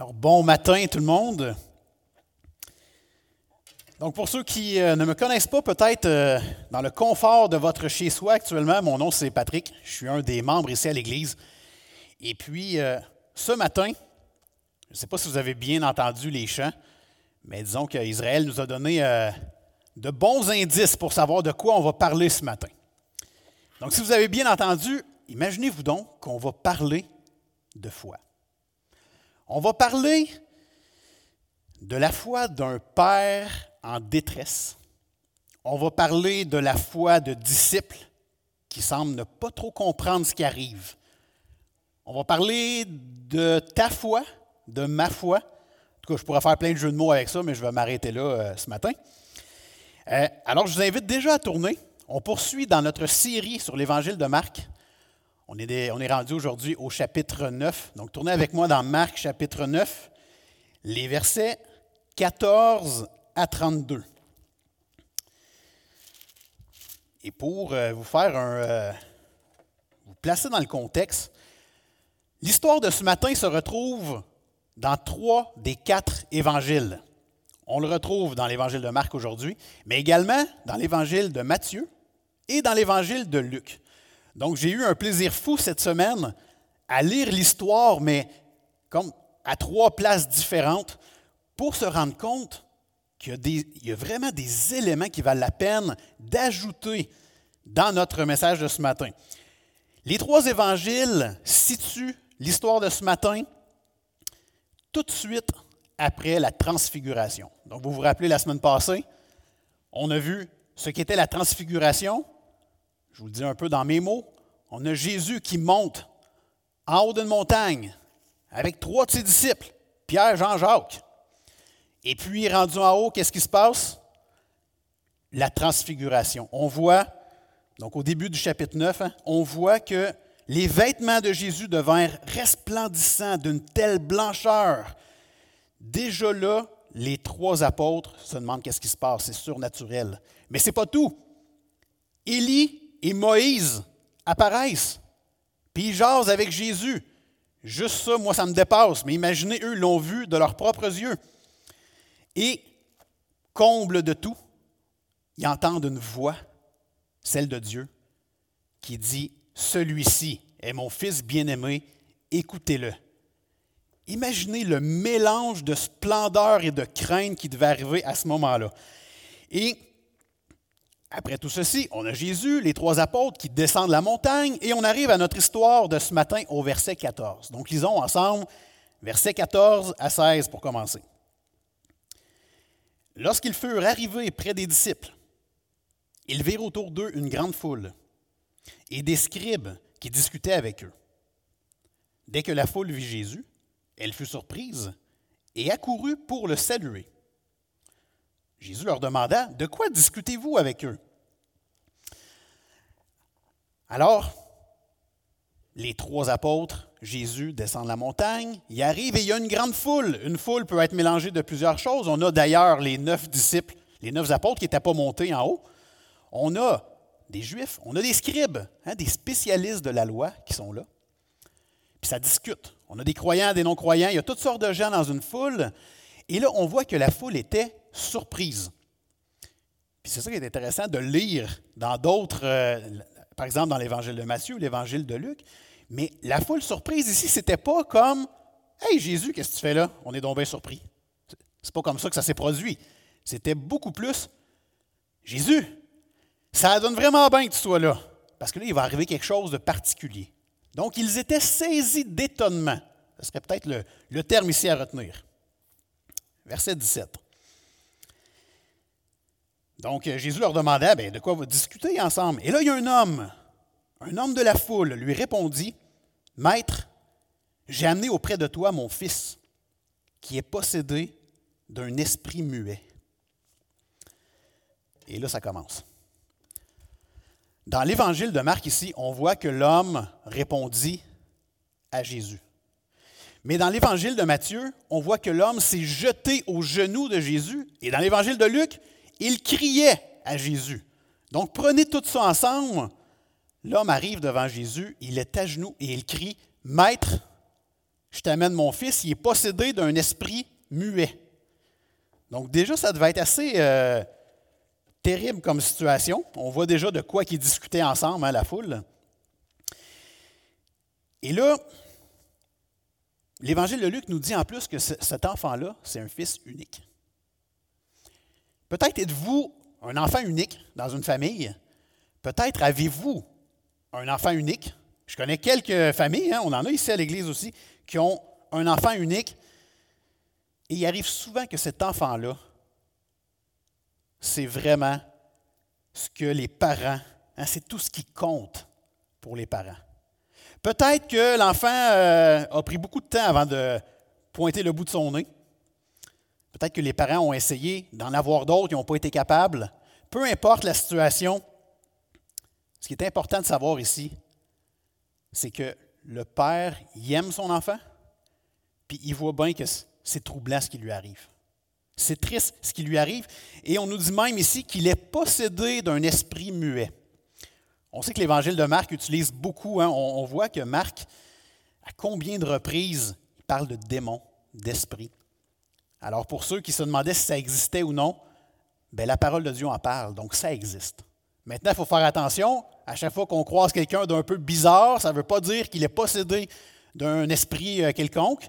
Alors, bon matin tout le monde. Donc, pour ceux qui euh, ne me connaissent pas, peut-être euh, dans le confort de votre chez-soi actuellement, mon nom c'est Patrick. Je suis un des membres ici à l'Église. Et puis, euh, ce matin, je ne sais pas si vous avez bien entendu les chants, mais disons qu'Israël nous a donné de bons indices pour savoir de quoi on va parler ce matin. Donc, si vous avez bien entendu, imaginez-vous donc qu'on va parler de foi. On va parler de la foi d'un père en détresse. On va parler de la foi de disciples qui semblent ne pas trop comprendre ce qui arrive. On va parler de ta foi, de ma foi. En tout cas, je pourrais faire plein de jeux de mots avec ça, mais je vais m'arrêter là euh, ce matin. Euh, alors, je vous invite déjà à tourner. On poursuit dans notre série sur l'évangile de Marc. On est, rendu aujourd'hui au chapitre 9. Donc, tournez avec moi dans Marc chapitre 9, les versets 14 à 32. Et pour euh, vous faire un. Euh, vous placer dans le contexte, l'histoire de ce matin se retrouve dans trois des quatre évangiles. On le retrouve dans l'évangile de Marc aujourd'hui, mais également dans l'évangile de Matthieu et dans l'évangile de Luc. Donc, j'ai eu un plaisir fou cette semaine à lire l'histoire, mais comme à trois places différentes, pour se rendre compte qu'il y, a vraiment des éléments qui valent la peine d'ajouter dans notre message de ce matin. Les trois évangiles situent l'histoire de ce matin tout de suite après la transfiguration. Donc, vous vous rappelez la semaine passée, on a vu ce qu'était la transfiguration, je vous le dis un peu dans mes mots, on a Jésus qui monte en haut d'une montagne avec trois de ses disciples, Pierre, Jean, Jacques. Et puis, rendu en haut, qu'est-ce qui se passe? La transfiguration. On voit, donc au début du chapitre 9, hein, on voit que les vêtements de Jésus devinrent resplendissants d'une telle blancheur. Déjà là, les trois apôtres se demandent qu'est-ce qui se passe, c'est surnaturel. Mais ce n'est pas tout. Élie et Moïse apparaissent, puis ils jasent avec Jésus. Juste ça, moi, ça me dépasse. Mais imaginez, eux l'ont vu de leurs propres yeux. Et, comble de tout, ils entendent une voix, celle de Dieu, qui dit, Celui-ci est mon Fils bien-aimé, écoutez-le. Imaginez le mélange de splendeur et de crainte qui devait arriver à ce moment-là. Et après tout ceci, on a Jésus, les trois apôtres qui descendent la montagne et on arrive à notre histoire de ce matin au verset 14. Donc lisons ensemble versets 14 à 16 pour commencer. Lorsqu'ils furent arrivés près des disciples, ils virent autour d'eux une grande foule et des scribes qui discutaient avec eux. Dès que la foule vit Jésus, elle fut surprise et accourut pour le saluer. Jésus leur demanda, De quoi discutez-vous avec eux? Alors, les trois apôtres, Jésus descend la montagne, il arrive et il y a une grande foule. Une foule peut être mélangée de plusieurs choses. On a d'ailleurs les neuf disciples, les neuf apôtres qui n'étaient pas montés en haut. On a des juifs, on a des scribes, hein, des spécialistes de la loi qui sont là. Puis ça discute. On a des croyants, des non-croyants, il y a toutes sortes de gens dans une foule. Et là, on voit que la foule était surprise. Puis c'est ça qui est intéressant de lire dans d'autres, euh, par exemple dans l'Évangile de Matthieu ou l'Évangile de Luc. Mais la foule surprise ici, c'était pas comme Hey Jésus, qu'est-ce que tu fais là? On est donc bien surpris. C'est pas comme ça que ça s'est produit. C'était beaucoup plus Jésus, ça donne vraiment bien que tu sois là. Parce que là, il va arriver quelque chose de particulier. Donc, ils étaient saisis d'étonnement. Ce serait peut-être le, le terme ici à retenir. Verset 17. Donc, euh, Jésus leur demandait ben, de quoi vous discutez ensemble? Et là, il y a un homme, un homme de la foule, lui répondit Maître, j'ai amené auprès de toi mon fils, qui est possédé d'un esprit muet. Et là, ça commence. Dans l'évangile de Marc, ici, on voit que l'homme répondit à Jésus. Mais dans l'évangile de Matthieu, on voit que l'homme s'est jeté aux genoux de Jésus. Et dans l'évangile de Luc, il criait à Jésus. Donc prenez tout ça ensemble. L'homme arrive devant Jésus, il est à genoux et il crie, Maître, je t'amène mon fils, il est possédé d'un esprit muet. Donc déjà, ça devait être assez euh, terrible comme situation. On voit déjà de quoi qu'ils discutaient ensemble, hein, la foule. Et là, l'Évangile de Luc nous dit en plus que cet enfant-là, c'est un fils unique. Peut-être êtes-vous un enfant unique dans une famille. Peut-être avez-vous un enfant unique. Je connais quelques familles, hein, on en a ici à l'Église aussi, qui ont un enfant unique. Et il arrive souvent que cet enfant-là, c'est vraiment ce que les parents, hein, c'est tout ce qui compte pour les parents. Peut-être que l'enfant euh, a pris beaucoup de temps avant de pointer le bout de son nez. Peut-être que les parents ont essayé d'en avoir d'autres qui n'ont pas été capables. Peu importe la situation, ce qui est important de savoir ici, c'est que le père aime son enfant, puis il voit bien que c'est troublant ce qui lui arrive. C'est triste ce qui lui arrive. Et on nous dit même ici qu'il est possédé d'un esprit muet. On sait que l'évangile de Marc utilise beaucoup, hein. on, voit que Marc, à combien de reprises, il parle de démons, d'esprit. Alors pour ceux qui se demandaient si ça existait ou non, bien, la parole de Dieu en parle, donc ça existe. Maintenant, il faut faire attention, à chaque fois qu'on croise quelqu'un d'un peu bizarre, ça ne veut pas dire qu'il est possédé d'un esprit euh, quelconque,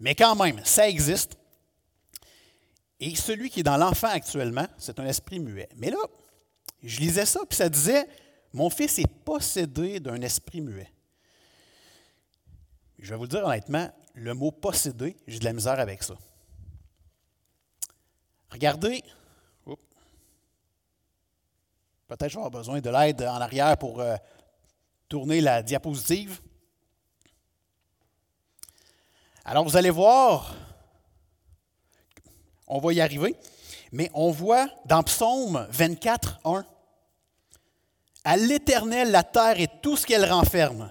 mais quand même, ça existe. Et celui qui est dans l'enfant actuellement, c'est un esprit muet. Mais là, je lisais ça, puis ça disait, mon fils est possédé d'un esprit muet. Je vais vous dire honnêtement, le mot possédé, j'ai de la misère avec ça. Regardez, peut-être je vais avoir besoin de l'aide en arrière pour euh, tourner la diapositive. Alors vous allez voir, on va y arriver, mais on voit dans Psaume 24, 1, à l'Éternel la terre et tout ce qu'elle renferme,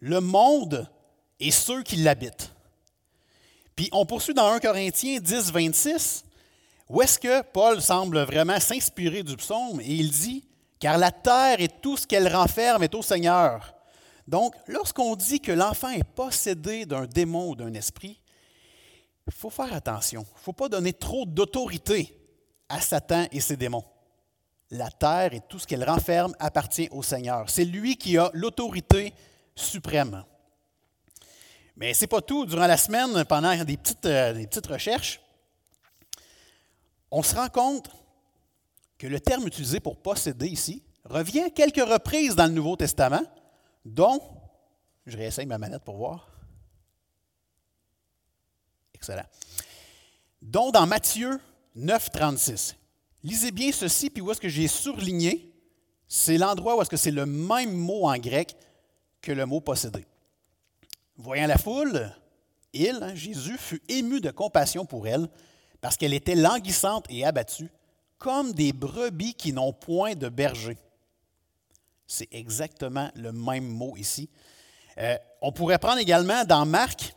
le monde et ceux qui l'habitent. Puis on poursuit dans 1 Corinthiens 10, 26, où est-ce que Paul semble vraiment s'inspirer du psaume et il dit Car la terre et tout ce qu'elle renferme est au Seigneur. Donc, lorsqu'on dit que l'enfant est possédé d'un démon ou d'un esprit, il faut faire attention. Il ne faut pas donner trop d'autorité à Satan et ses démons la terre et tout ce qu'elle renferme appartient au Seigneur. C'est lui qui a l'autorité suprême. Mais ce n'est pas tout. Durant la semaine, pendant des petites, euh, des petites recherches, on se rend compte que le terme utilisé pour posséder ici revient quelques reprises dans le Nouveau Testament, dont, je réessaye ma manette pour voir. Excellent. Dont dans Matthieu 9, 36. Lisez bien ceci, puis où est-ce que j'ai surligné? C'est l'endroit où est-ce que c'est le même mot en grec que le mot posséder. Voyant la foule, il, hein, Jésus, fut ému de compassion pour elle, parce qu'elle était languissante et abattue, comme des brebis qui n'ont point de berger. C'est exactement le même mot ici. Euh, on pourrait prendre également dans Marc,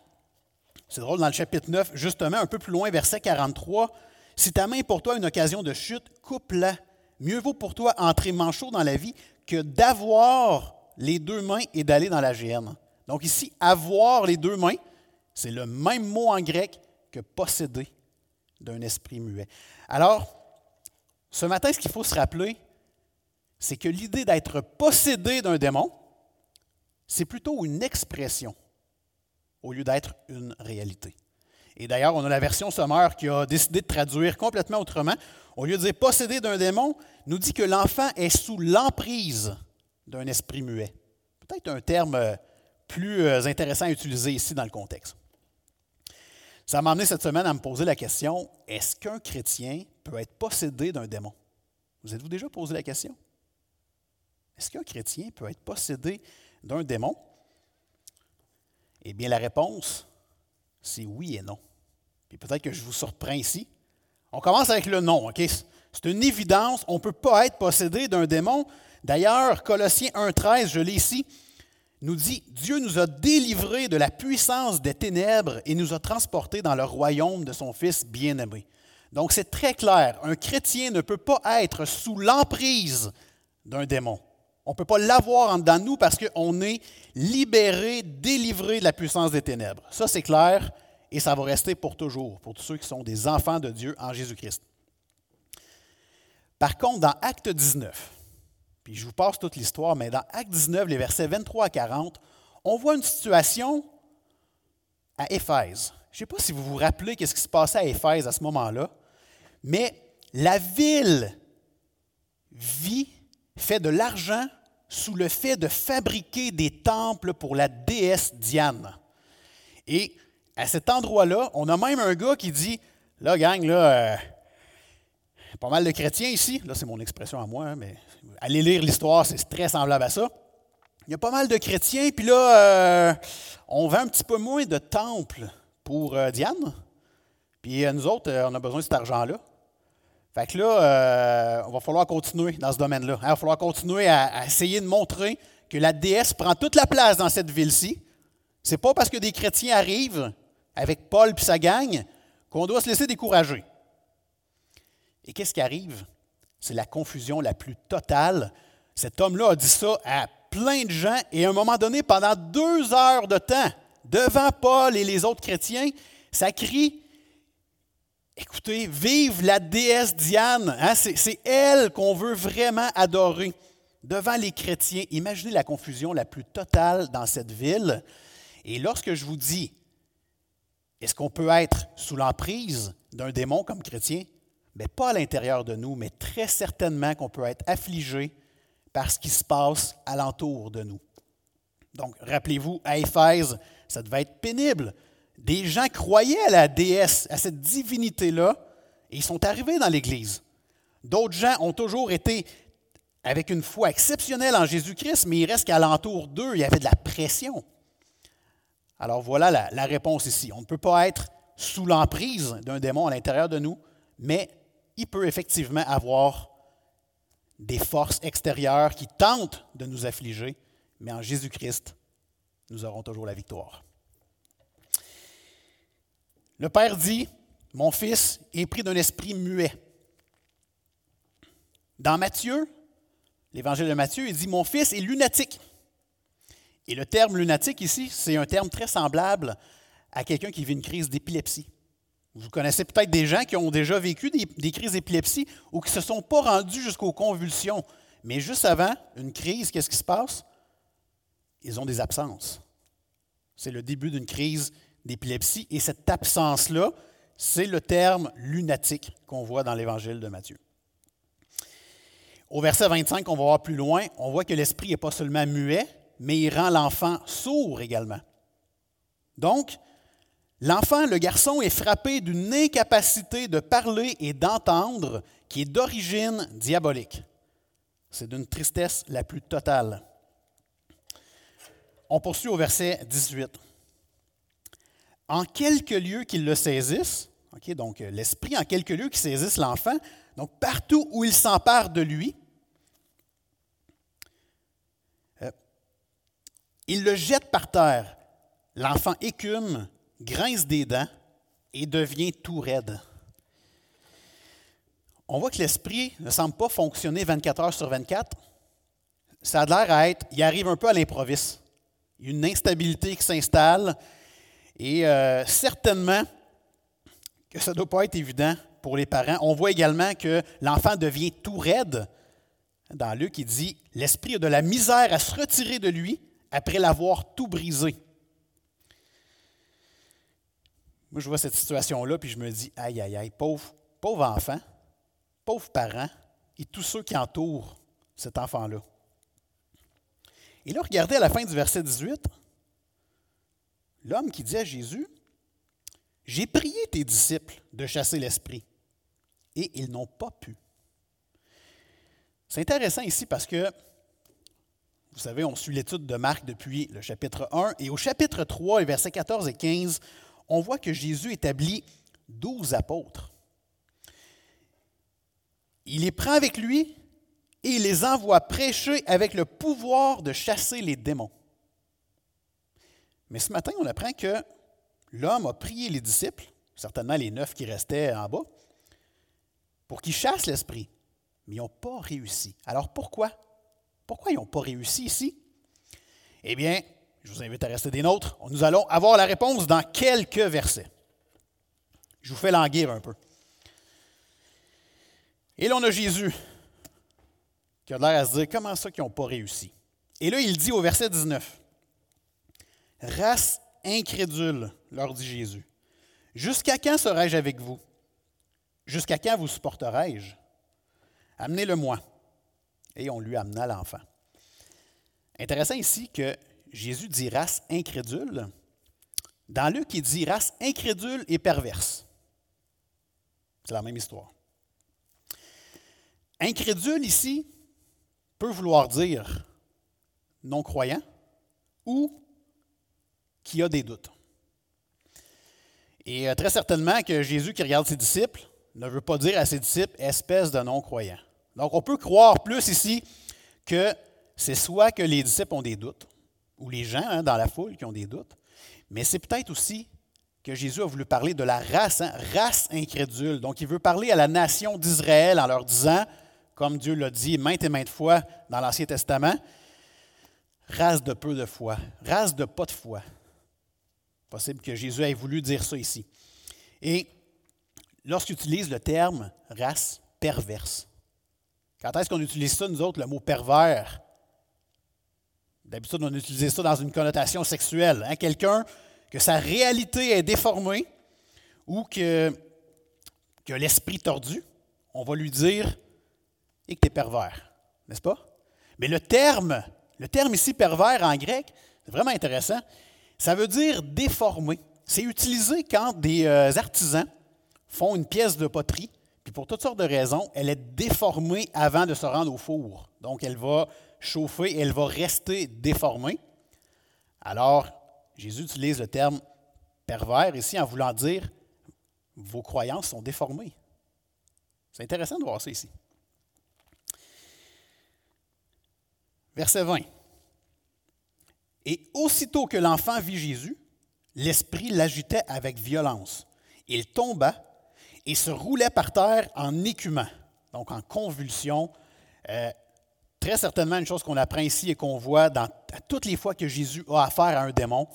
c'est drôle, dans le chapitre 9, justement, un peu plus loin, verset 43, si ta main est pour toi une occasion de chute, coupe-la. Mieux vaut pour toi entrer manchot dans la vie que d'avoir les deux mains et d'aller dans la géhenne. Donc ici, avoir les deux mains, c'est le même mot en grec que posséder d'un esprit muet. Alors, ce matin, ce qu'il faut se rappeler, c'est que l'idée d'être possédé d'un démon, c'est plutôt une expression au lieu d'être une réalité. Et d'ailleurs, on a la version sommaire qui a décidé de traduire complètement autrement. Au lieu de dire possédé d'un démon, nous dit que l'enfant est sous l'emprise d'un esprit muet. Peut-être un terme euh, plus euh, intéressant à utiliser ici dans le contexte. Ça m'a amené cette semaine à me poser la question, est-ce qu'un chrétien peut être possédé d'un démon? Vous êtes-vous déjà posé la question? Est-ce qu'un chrétien peut être possédé d'un démon? Eh bien, la réponse, c'est oui et non. Puis peut-être que je vous surprends ici. On commence avec le non, OK? C'est une évidence, on ne peut pas être possédé d'un démon. D'ailleurs, Colossiens 1,13, je l'ai ici, nous dit Dieu nous a délivrés de la puissance des ténèbres et nous a transportés dans le royaume de son Fils bien-aimé. Donc c'est très clair, un chrétien ne peut pas être sous l'emprise d'un démon. On ne peut pas l'avoir en dedans de nous parce qu'on est libéré, délivré de la puissance des ténèbres. Ça, c'est clair et ça va rester pour toujours, pour tous ceux qui sont des enfants de Dieu en Jésus-Christ. Par contre, dans Acte 19, puis je vous passe toute l'histoire, mais dans Acte 19, les versets 23 à 40, on voit une situation à Éphèse. Je ne sais pas si vous vous rappelez qu'est-ce qui se passait à Éphèse à ce moment-là, mais la ville vit, fait de l'argent sous le fait de fabriquer des temples pour la déesse Diane. Et à cet endroit-là, on a même un gars qui dit Là, gang, là, euh, pas mal de chrétiens ici. Là, c'est mon expression à moi, hein, mais allez lire l'histoire, c'est très semblable à ça. Il y a pas mal de chrétiens, puis là, euh, on vend un petit peu moins de temples pour euh, Diane. Puis nous autres, on a besoin de cet argent-là. Fait que là, il va falloir continuer dans ce domaine-là. Il va falloir continuer à, essayer de montrer que la déesse prend toute la place dans cette ville-ci. C'est pas parce que des chrétiens arrivent avec Paul et sa gang qu'on doit se laisser décourager. Et qu'est-ce qui arrive? C'est la confusion la plus totale. Cet homme-là a dit ça à plein de gens et à un moment donné, pendant deux heures de temps, devant Paul et les autres chrétiens, ça crie Écoutez, vive la déesse Diane. Hein? C'est elle qu'on veut vraiment adorer. Devant les chrétiens, imaginez la confusion la plus totale dans cette ville. Et lorsque je vous dis, est-ce qu'on peut être sous l'emprise d'un démon comme chrétien? Mais pas à l'intérieur de nous, mais très certainement qu'on peut être affligé par ce qui se passe alentour de nous. Donc, rappelez-vous, à Éphèse, ça devait être pénible. Des gens croyaient à la déesse, à cette divinité-là, et ils sont arrivés dans l'Église. D'autres gens ont toujours été avec une foi exceptionnelle en Jésus-Christ, mais il reste qu'alentour d'eux, il y avait de la pression. Alors voilà la, la réponse ici. On ne peut pas être sous l'emprise d'un démon à l'intérieur de nous, mais il peut effectivement avoir des forces extérieures qui tentent de nous affliger, mais en Jésus-Christ, nous aurons toujours la victoire. Le Père dit, mon fils est pris d'un esprit muet. Dans Matthieu, l'évangile de Matthieu, il dit, mon fils est lunatique. Et le terme lunatique ici, c'est un terme très semblable à quelqu'un qui vit une crise d'épilepsie. Vous connaissez peut-être des gens qui ont déjà vécu des, crises d'épilepsie ou qui ne se sont pas rendus jusqu'aux convulsions. Mais juste avant une crise, qu'est-ce qui se passe? Ils ont des absences. C'est le début d'une crise d'épilepsie. Et cette absence-là, c'est le terme lunatique qu'on voit dans l'évangile de Matthieu. Au verset 25, on va voir plus loin, on voit que l'esprit n'est pas seulement muet, mais il rend l'enfant sourd également. Donc, l'enfant, le garçon, est frappé d'une incapacité de parler et d'entendre qui est d'origine diabolique. C'est d'une tristesse la plus totale. On poursuit au verset 18 en quelques lieux qu'il le saisisse, donc euh, l'esprit en quelques lieux qui saisisse l'enfant, donc partout où il s'empare de lui, euh, il le jette par terre. L'enfant écume, grince des dents et devient tout raide. On voit que l'esprit ne semble pas fonctionner 24 heures sur 24. Ça a l'air à être, il arrive un peu à l'improviste. Il y a une instabilité qui s'installe, et euh, certainement que ça ne doit pas être évident pour les parents. On voit également que l'enfant devient tout raide. Dans Luc, il dit L'esprit a de la misère à se retirer de lui après l'avoir tout brisé. Moi, je vois cette situation-là, puis je me dis Aïe, aïe, aïe, pauvre, pauvre enfant, pauvre parent et tous ceux qui entourent cet enfant-là. Et là, regardez à la fin du verset 18 l'homme qui dit à Jésus, J'ai prié tes disciples de chasser l'esprit, et ils n'ont pas pu. C'est intéressant ici parce que, vous savez, on suit l'étude de Marc depuis le chapitre 1, et au chapitre 3, versets 14 et 15, on voit que Jésus établit douze apôtres. Il les prend avec lui et il les envoie prêcher avec le pouvoir de chasser les démons. Mais ce matin, on apprend que l'homme a prié les disciples, certainement les neuf qui restaient en bas, pour qu'ils chassent l'esprit. Mais ils n'ont pas réussi. Alors pourquoi? Pourquoi ils n'ont pas réussi ici? Eh bien, je vous invite à rester des nôtres. Nous allons avoir la réponse dans quelques versets. Je vous fais languir un peu. Et là, on a Jésus qui a l'air à se dire comment ça qu'ils n'ont pas réussi? Et là, il dit au verset 19 Race incrédule, leur dit Jésus, jusqu'à quand serai-je avec vous? Jusqu'à quand vous supporterai-je? Amenez-le-moi. Et on lui amena l'enfant. Intéressant ici que Jésus dit race incrédule. Dans Luc, il dit race incrédule et perverse. C'est la même histoire. Incrédule ici peut vouloir dire non-croyant ou qui a des doutes. Et euh, très certainement que Jésus qui regarde ses disciples ne veut pas dire à ses disciples espèce de non-croyant. Donc on peut croire plus ici que c'est soit que les disciples ont des doutes, ou les gens hein, dans la foule qui ont des doutes, mais c'est peut-être aussi que Jésus a voulu parler de la race, hein, race incrédule. Donc il veut parler à la nation d'Israël en leur disant, comme Dieu l'a dit maintes et maintes fois dans l'Ancien Testament, race de peu de foi, race de pas de foi. Possible que Jésus ait voulu dire ça ici. Et lorsqu'il utilise le terme race perverse, quand est-ce qu'on utilise ça, nous autres, le mot pervers? D'habitude, on utilise ça dans une connotation sexuelle. Hein? Quelqu'un que sa réalité est déformée ou que, que l'esprit tordu, on va lui dire et que tu es pervers, n'est-ce pas? Mais le terme, le terme ici pervers en grec, c'est vraiment intéressant. Ça veut dire déformé. C'est utilisé quand des euh, artisans font une pièce de poterie, puis pour toutes sortes de raisons, elle est déformée avant de se rendre au four. Donc, elle va chauffer et elle va rester déformée. Alors, Jésus utilise le terme pervers ici en voulant dire vos croyances sont déformées. C'est intéressant de voir ça ici. Verset 20. Et aussitôt que l'enfant vit Jésus, l'esprit l'agitait avec violence. Il tomba et se roulait par terre en écumant, donc en convulsion. Euh, très certainement une chose qu'on apprend ici et qu'on voit dans, toutes les fois que Jésus a affaire à un démon.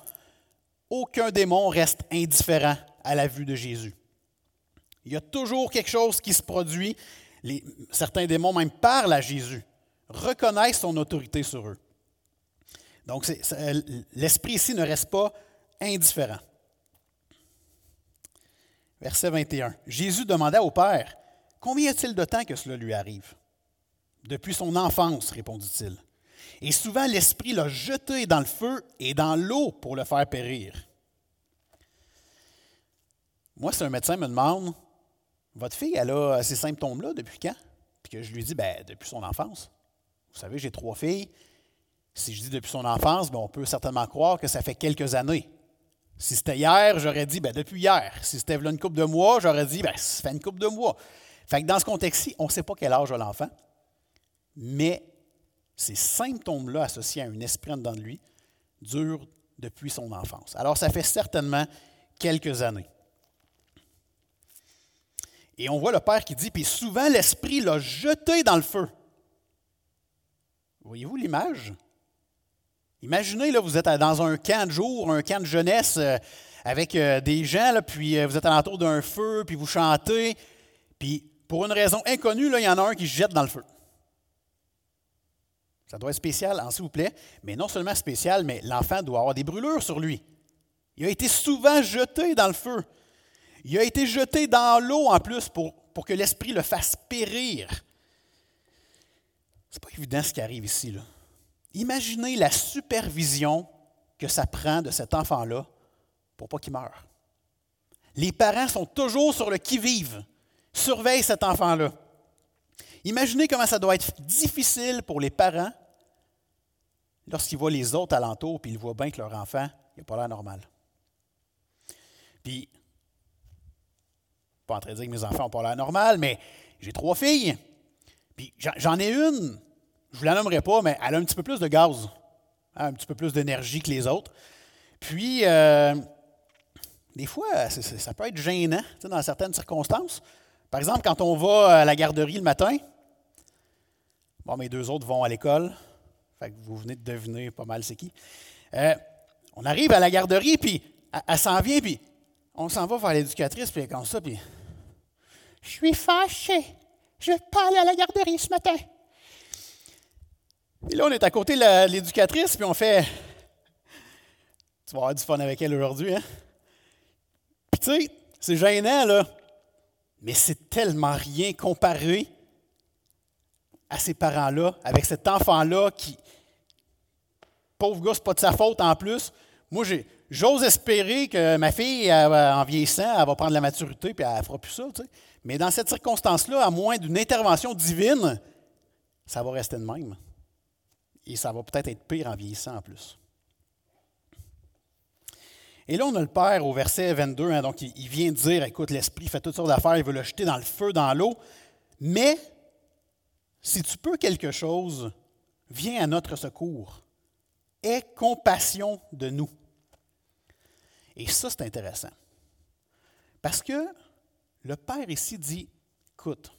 Aucun démon reste indifférent à la vue de Jésus. Il y a toujours quelque chose qui se produit. Certains démons même parlent à Jésus reconnaissent son autorité sur eux. Donc, l'esprit ici ne reste pas indifférent. Verset 21. Jésus demanda au Père, Combien y a-t-il de temps que cela lui arrive? Depuis son enfance, répondit-il. Et souvent l'Esprit l'a jeté dans le feu et dans l'eau pour le faire périr. Moi, si un médecin me demande, Votre fille, elle a ces symptômes-là depuis quand? Puis que je lui dis, ben, depuis son enfance. Vous savez, j'ai trois filles. Si je dis depuis son enfance, ben, on peut certainement croire que ça fait quelques années. Si c'était hier, j'aurais dit ben, depuis hier. Si c'était une coupe de mois, j'aurais dit ben, ça fait une coupe de mois. Fait que dans ce contexte-ci, on ne sait pas quel âge a l'enfant, mais ces symptômes-là associés à un esprit de lui durent depuis son enfance. Alors, ça fait certainement quelques années. Et on voit le Père qui dit, puis souvent l'Esprit l'a jeté dans le feu. Voyez-vous l'image? Imaginez, là, vous êtes dans un camp de jour, un camp de jeunesse euh, avec euh, des gens, là, puis euh, vous êtes alentour d'un feu, puis vous chantez, puis pour une raison inconnue, il y en a un qui se jette dans le feu. Ça doit être spécial, hein, s'il vous plaît, mais non seulement spécial, mais l'enfant doit avoir des brûlures sur lui. Il a été souvent jeté dans le feu. Il a été jeté dans l'eau en plus pour, pour que l'esprit le fasse périr. C'est pas évident ce qui arrive ici. Là. Imaginez la supervision que ça prend de cet enfant-là pour pas qu'il meure. Les parents sont toujours sur le qui-vive, surveillent cet enfant-là. Imaginez comment ça doit être difficile pour les parents lorsqu'ils voient les autres alentours et ils voient bien que leur enfant n'a pas l'air normal. Puis, pas en train de dire que mes enfants n'ont pas l'air normal, mais j'ai trois filles. Puis j'en ai une, je ne vous la nommerai pas, mais elle a un petit peu plus de gaz, hein, un petit peu plus d'énergie que les autres. Puis, euh, des fois, ça peut être gênant dans certaines circonstances. Par exemple, quand on va à la garderie le matin, bon, mes deux autres vont à l'école, Fait que vous venez de deviner pas mal c'est qui. Euh, on arrive à la garderie, puis elle, s'en vient, puis on s'en va vers l'éducatrice, puis comme ça, puis je suis fâché. Je ne vais pas aller à la garderie ce matin. Et là, on est à côté de l'éducatrice, puis on fait Tu vas avoir du fun avec elle aujourd'hui, hein? Puis tu sais, c'est gênant, là. Mais c'est tellement rien comparé à ces parents-là, avec cet enfant-là qui. Pauvre gars, c'est pas de sa faute en plus. Moi, j'ose espérer que ma fille, en vieillissant, elle va prendre la maturité puis elle fera plus ça. Mais dans cette circonstance-là, à moins d'une intervention divine, ça va rester de même. Et ça va peut-être être pire en vieillissant en plus. Et là, on a le Père au verset 22, hein, donc il, vient dire, écoute, l'Esprit fait toutes sortes d'affaires, il veut le jeter dans le feu, dans l'eau, mais si tu peux quelque chose, viens à notre secours. Aie compassion de nous. Et ça, c'est intéressant. Parce que le Père ici dit, écoute,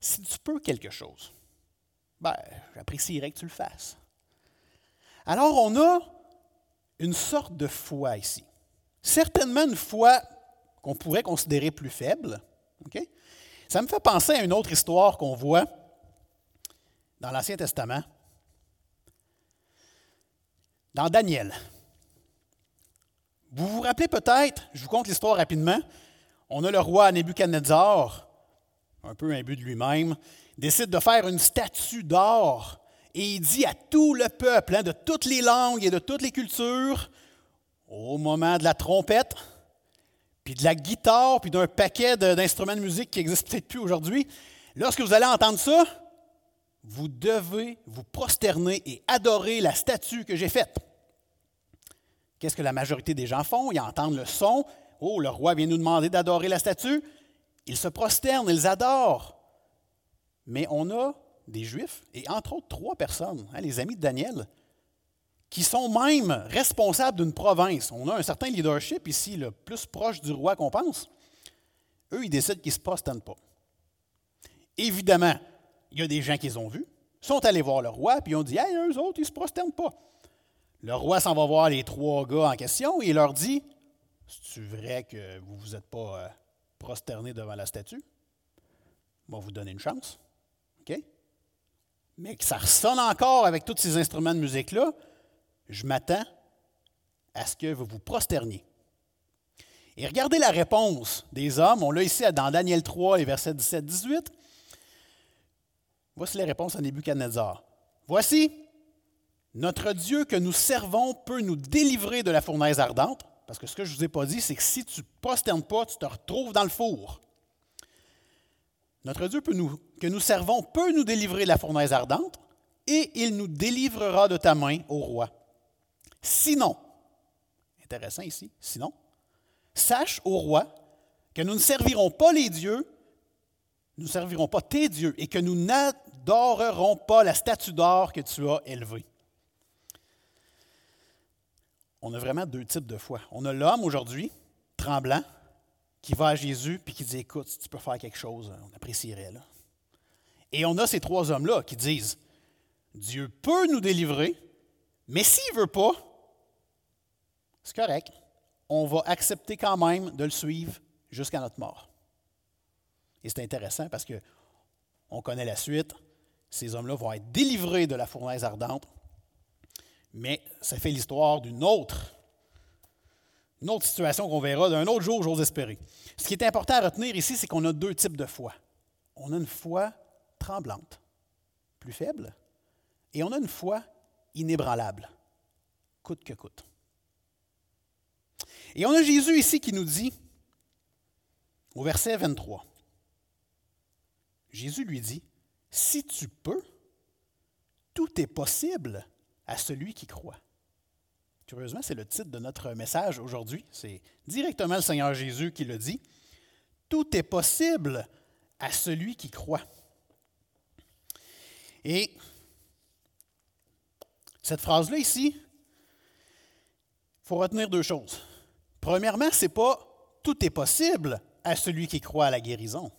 si tu peux quelque chose, ben, j'apprécierais que tu le fasses. Alors, on a une sorte de foi ici. Certainement une foi qu'on pourrait considérer plus faible. Ça me fait penser à une autre histoire qu'on voit dans l'Ancien Testament, dans Daniel. Vous vous rappelez peut-être, je vous conte l'histoire rapidement, on a le roi Nebuchadnezzar, un peu imbu de lui-même, décide de faire une statue d'or et il dit à tout le peuple, hein, de toutes les langues et de toutes les cultures, au moment de la trompette, puis de la guitare, puis d'un paquet d'instruments de musique qui n'existent peut-être plus aujourd'hui, lorsque vous allez entendre ça, vous devez vous prosterner et adorer la statue que j'ai faite. Qu'est-ce que la majorité des gens font? Ils entendent le son, Oh, le roi vient nous demander d'adorer la statue. Ils se prosternent, ils adorent. Mais on a des Juifs, et entre autres trois personnes, hein, les amis de Daniel, qui sont même responsables d'une province. On a un certain leadership ici, le plus proche du roi qu'on pense. Eux, ils décident qu'ils ne se prosternent pas. Évidemment, il y a des gens qui les ont vus, sont allés voir le roi, puis ils ont dit Hey, eux autres, ils ne se prosternent pas. Le roi s'en va voir les trois gars en question et il leur dit c'est vrai que vous ne vous êtes pas euh, prosterné devant la statue? Moi, vous donner une chance. OK? Mais que ça ressonne encore avec tous ces instruments de musique-là, je m'attends à ce que vous vous prosterniez. Et regardez la réponse des hommes. On l'a ici dans Daniel 3, les versets 17-18. Voici les réponses à Nebuchadnezzar. Voici, notre Dieu que nous servons peut nous délivrer de la fournaise ardente parce que ce que je ne vous ai pas dit, c'est que si tu ne prosternes pas, tu te retrouves dans le four. Notre Dieu que nous servons peut nous délivrer de la fournaise ardente et il nous délivrera de ta main au roi. Sinon, intéressant ici, sinon, sache au roi que nous ne servirons pas les dieux, nous ne servirons pas tes dieux et que nous n'adorerons pas la statue d'or que tu as élevée on a vraiment deux types de foi. On a l'homme aujourd'hui, tremblant, qui va à Jésus puis qui dit Écoute, si tu peux faire quelque chose, on apprécierait. Là. Et on a ces trois hommes-là qui disent Dieu peut nous délivrer, mais s'il ne veut pas, c'est correct. On va accepter quand même de le suivre jusqu'à notre mort. Et c'est intéressant parce que on connaît la suite. Ces hommes-là vont être délivrés de la fournaise ardente mais ça fait l'histoire d'une autre, autre situation qu'on verra d'un autre jour, j'ose espérer. Ce qui est important à retenir ici, c'est qu'on a deux types de foi. On a une foi tremblante, plus faible, et on a une foi inébranlable, coûte que coûte. Et on a Jésus ici qui nous dit, au verset 23, Jésus lui dit, si tu peux, tout est possible à celui qui croit. Curieusement, c'est le titre de notre message aujourd'hui. C'est directement le Seigneur Jésus qui le dit. Tout est possible à celui qui croit. Et cette phrase-là ici, il faut retenir deux choses. Premièrement, ce n'est pas tout est possible à celui qui croit à la guérison.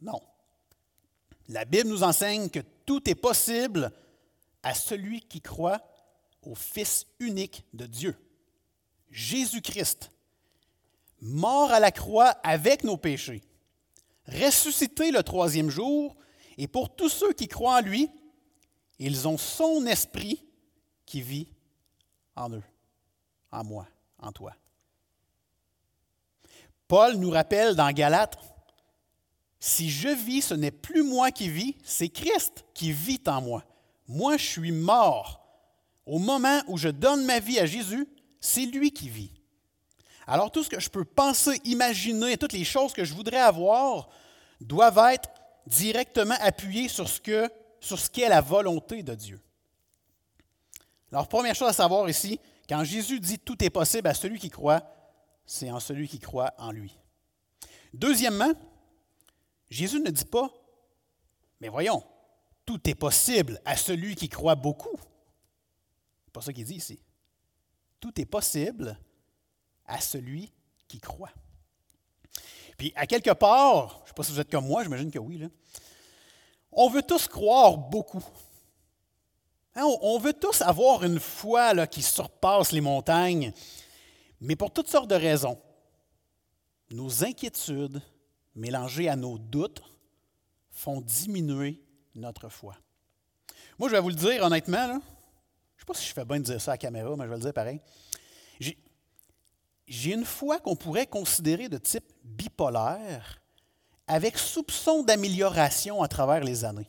Non. La Bible nous enseigne que tout est possible à celui qui croit au Fils unique de Dieu, Jésus-Christ, mort à la croix avec nos péchés, ressuscité le troisième jour, et pour tous ceux qui croient en lui, ils ont son esprit qui vit en eux, en moi, en toi. Paul nous rappelle dans Galates, si je vis, ce n'est plus moi qui vis, c'est Christ qui vit en moi. Moi, je suis mort. Au moment où je donne ma vie à Jésus, c'est lui qui vit. Alors tout ce que je peux penser, imaginer, toutes les choses que je voudrais avoir, doivent être directement appuyées sur ce que sur ce qu'est la volonté de Dieu. Alors première chose à savoir ici, quand Jésus dit tout est possible à celui qui croit, c'est en celui qui croit en lui. Deuxièmement, Jésus ne dit pas, mais voyons, tout est possible à celui qui croit beaucoup. C'est pas ça qu'il dit ici. Tout est possible à celui qui croit. Puis, à quelque part, je ne sais pas si vous êtes comme moi, j'imagine que oui, on veut tous croire beaucoup. Hein, on, veut tous avoir une foi là, qui surpasse les montagnes, mais pour toutes sortes de raisons. Nos inquiétudes, mélangées à nos doutes, font diminuer notre foi. Moi, je vais vous le dire honnêtement, je ne sais pas si je fais bien de dire ça à la caméra, mais je vais le dire pareil. J'ai une foi qu'on pourrait considérer de type bipolaire, avec soupçon d'amélioration à travers les années.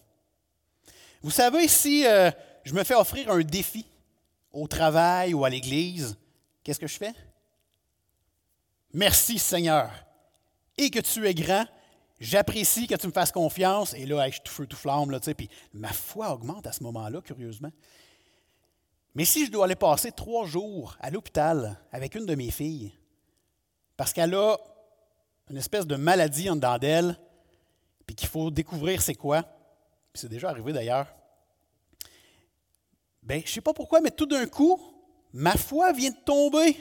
Vous savez, si euh, je me fais offrir un défi au travail ou à l'église, qu'est-ce que je fais? Merci Seigneur, et que tu es grand. J'apprécie que tu me fasses confiance. Et là, je suis tout feu, tout flamme. Là, puis ma foi augmente à ce moment-là, curieusement. Mais si je dois aller passer trois jours à l'hôpital avec une de mes filles, parce qu'elle a une espèce de maladie en dedans d'elle, puis qu'il faut découvrir c'est quoi, puis c'est déjà arrivé d'ailleurs, ben, je ne sais pas pourquoi, mais tout d'un coup, ma foi vient de tomber.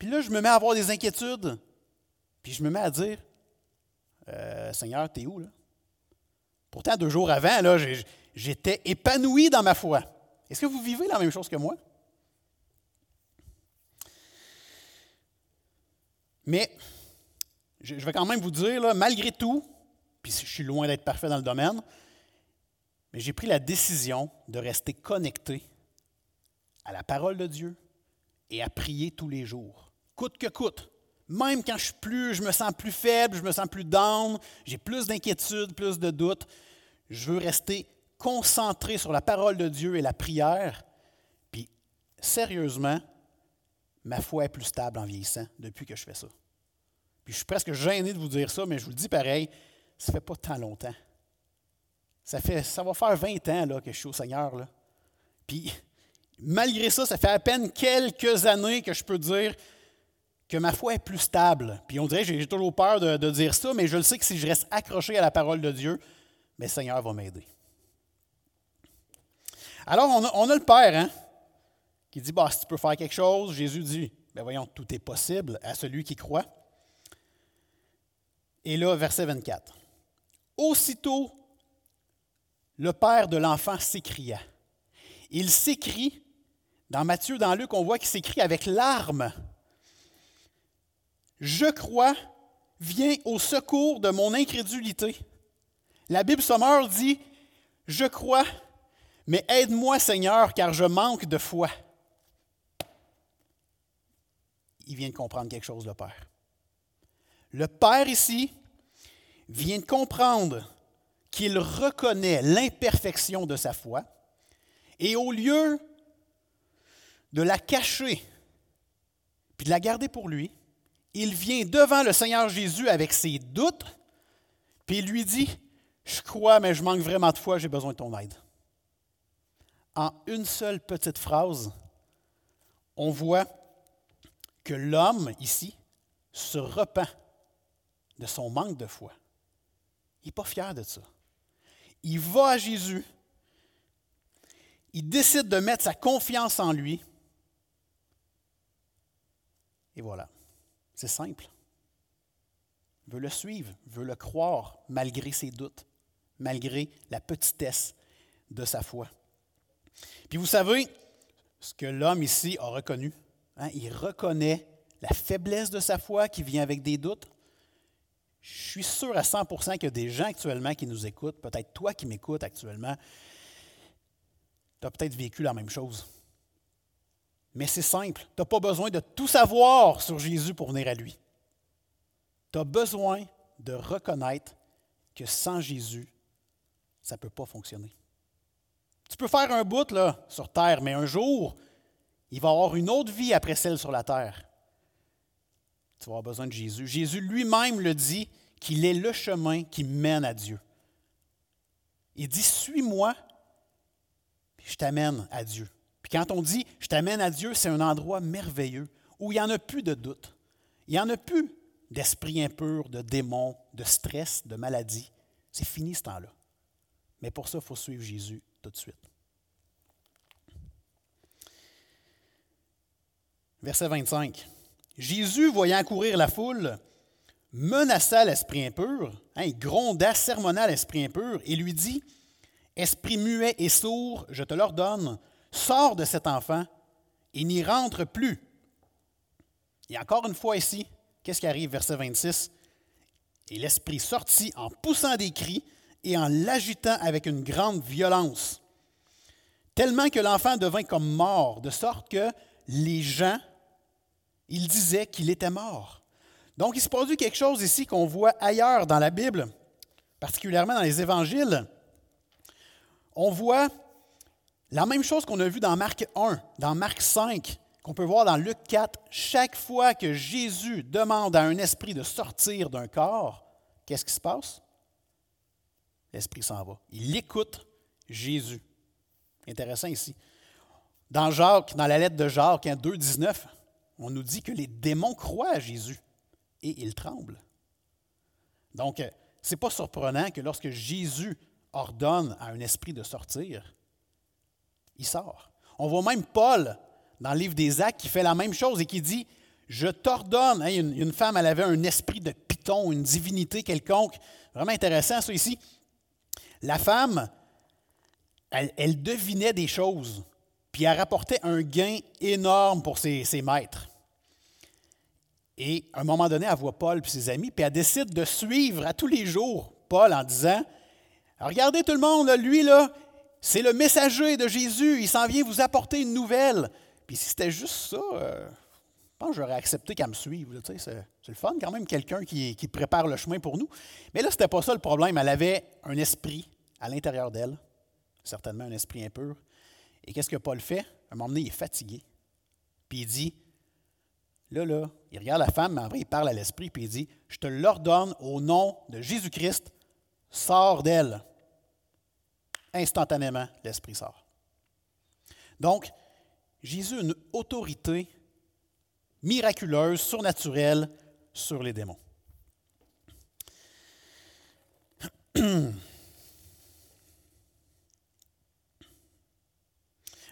Puis là, je me mets à avoir des inquiétudes. Puis je me mets à dire, euh, Seigneur, t'es où là? Pourtant, deux jours avant, là, j'étais épanoui dans ma foi. Est-ce que vous vivez la même chose que moi? Mais je vais quand même vous dire, là, malgré tout, puis je suis loin d'être parfait dans le domaine, mais j'ai pris la décision de rester connecté à la parole de Dieu et à prier tous les jours, coûte que coûte. Même quand je suis plus, je me sens plus faible, je me sens plus down, j'ai plus d'inquiétude, plus de doutes, je veux rester concentré sur la parole de Dieu et la prière. Puis, sérieusement, ma foi est plus stable en vieillissant depuis que je fais ça. Puis, je suis presque gêné de vous dire ça, mais je vous le dis pareil, ça ne fait pas tant longtemps. Ça, fait, ça va faire 20 ans là, que je suis au Seigneur. Puis, malgré ça, ça fait à peine quelques années que je peux dire que ma foi est plus stable. Puis on dirait, j'ai toujours peur de, dire ça, mais je le sais que si je reste accroché à la parole de Dieu, mais le Seigneur va m'aider. Alors, on a, le Père, hein, qui dit, bah, si tu peux faire quelque chose, Jésus dit, ben voyons, tout est possible à celui qui croit. Et là, verset 24. Aussitôt, le père de l'enfant s'écria. Il s'écrit, dans Matthieu, dans Luc, on voit qu'il s'écrit avec larmes je crois, viens au secours de mon incrédulité. La Bible Sommeur dit, je crois, mais aide-moi Seigneur, car je manque de foi. Il vient de comprendre quelque chose, le Père. Le Père ici vient de comprendre qu'il reconnaît l'imperfection de sa foi et au lieu de la cacher puis de la garder pour lui, il vient devant le Seigneur Jésus avec ses doutes, puis il lui dit, je crois, mais je manque vraiment de foi, j'ai besoin de ton aide. En une seule petite phrase, on voit que l'homme ici se repent de son manque de foi. Il n'est pas fier de ça. Il va à Jésus, il décide de mettre sa confiance en lui, et voilà. C'est simple. Veut le suivre, veut le croire malgré ses doutes, malgré la petitesse de sa foi. Puis vous savez, ce que l'homme ici a reconnu, hein, il reconnaît la faiblesse de sa foi qui vient avec des doutes. Je suis sûr à 100% qu'il y a des gens actuellement qui nous écoutent, peut-être toi qui m'écoutes actuellement, tu as peut-être vécu la même chose. Mais c'est simple, tu n'as pas besoin de tout savoir sur Jésus pour venir à lui. Tu as besoin de reconnaître que sans Jésus, ça ne peut pas fonctionner. Tu peux faire un bout sur terre, mais un jour, il va y avoir une autre vie après celle sur la terre. Tu vas avoir besoin de Jésus. Jésus lui-même le dit qu'il est le chemin qui mène à Dieu. Il dit Suis-moi, puis je t'amène à Dieu. Quand on dit je t'amène à Dieu, c'est un endroit merveilleux où il n'y en a plus de doute. Il n'y en a plus d'esprit impur, de démons, de stress, de maladie. C'est fini ce temps-là. Mais pour ça, il faut suivre Jésus tout de suite. Verset 25. Jésus, voyant courir la foule, menaça l'esprit impur, hein, il gronda, sermonna l'esprit impur et lui dit Esprit muet et sourd, je te l'ordonne, sors de cet enfant et n'y rentre plus. Et encore une fois ici, qu'est-ce qui arrive, verset 26 Et l'esprit sortit en poussant des cris et en l'agitant avec une grande violence, tellement que l'enfant devint comme mort, de sorte que les gens, ils disaient qu'il était mort. Donc il se produit quelque chose ici qu'on voit ailleurs dans la Bible, particulièrement dans les évangiles. On voit la même chose qu'on a vu dans Marc 1, dans Marc 5, qu'on peut voir dans Luc 4. Chaque fois que Jésus demande à un esprit de sortir d'un corps, qu'est-ce qui se passe? L'esprit s'en va. Il écoute Jésus. Intéressant ici. Dans Jacques, dans la lettre de Jacques, 2, 19, on nous dit que les démons croient à Jésus et ils tremblent. Donc, euh, ce n'est pas surprenant que lorsque Jésus ordonne à un esprit de sortir, sort. On voit même Paul dans le livre des Actes qui fait la même chose et qui dit Je t'ordonne. Hein, une, une, femme, elle avait un esprit de python, une divinité quelconque. Vraiment intéressant, ça ici. La femme, elle, devinait des choses, puis elle rapportait un gain énorme pour ses, ses maîtres. Et à un moment donné, elle voit Paul et ses amis, puis elle décide de suivre à tous les jours Paul en disant Regardez tout le monde, lui, là, c'est le messager de Jésus, il s'en vient vous apporter une nouvelle. Puis si c'était juste ça, euh, je pense que j'aurais accepté qu'elle me suive. c'est, le fun quand même, quelqu'un qui, prépare le chemin pour nous. Mais là, ce n'était pas ça le problème. Elle avait un esprit à l'intérieur d'elle, certainement un esprit impur. Et qu'est-ce que Paul fait? À un moment donné, il est fatigué. Puis il dit, là, là, il regarde la femme, mais après, il parle à l'esprit, puis il dit, je te l'ordonne au nom de Jésus-Christ, sors d'elle. Instantanément, l'esprit sort. Donc, Jésus a une autorité miraculeuse, surnaturelle sur les démons.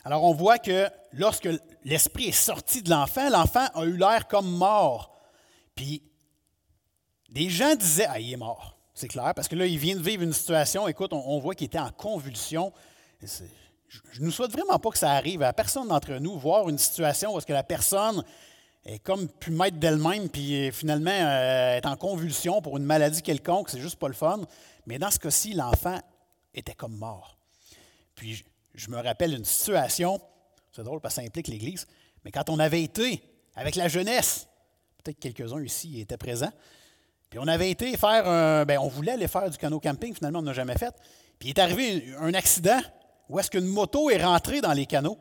Alors on voit que lorsque l'esprit est sorti de l'enfant, l'enfant a eu l'air comme mort. Puis des gens disaient, ah, il est mort. C'est clair, parce que là, il vient de vivre une situation, écoute, on, voit qu'il était en convulsion. Je ne souhaite vraiment pas que ça arrive à personne d'entre nous, voir une situation où que la personne est comme plus maître d'elle-même, puis finalement euh, est en convulsion pour une maladie quelconque, c'est juste pas le fun. Mais dans ce cas-ci, l'enfant était comme mort. Puis je, me rappelle une situation, c'est drôle parce que ça implique l'Église, mais quand on avait été avec la jeunesse, peut-être quelques-uns ici étaient présents, puis on avait été faire un. Bien, on voulait aller faire du canot camping, finalement, on n'a jamais fait. Puis il est arrivé un accident où est-ce qu'une moto est rentrée dans les canaux.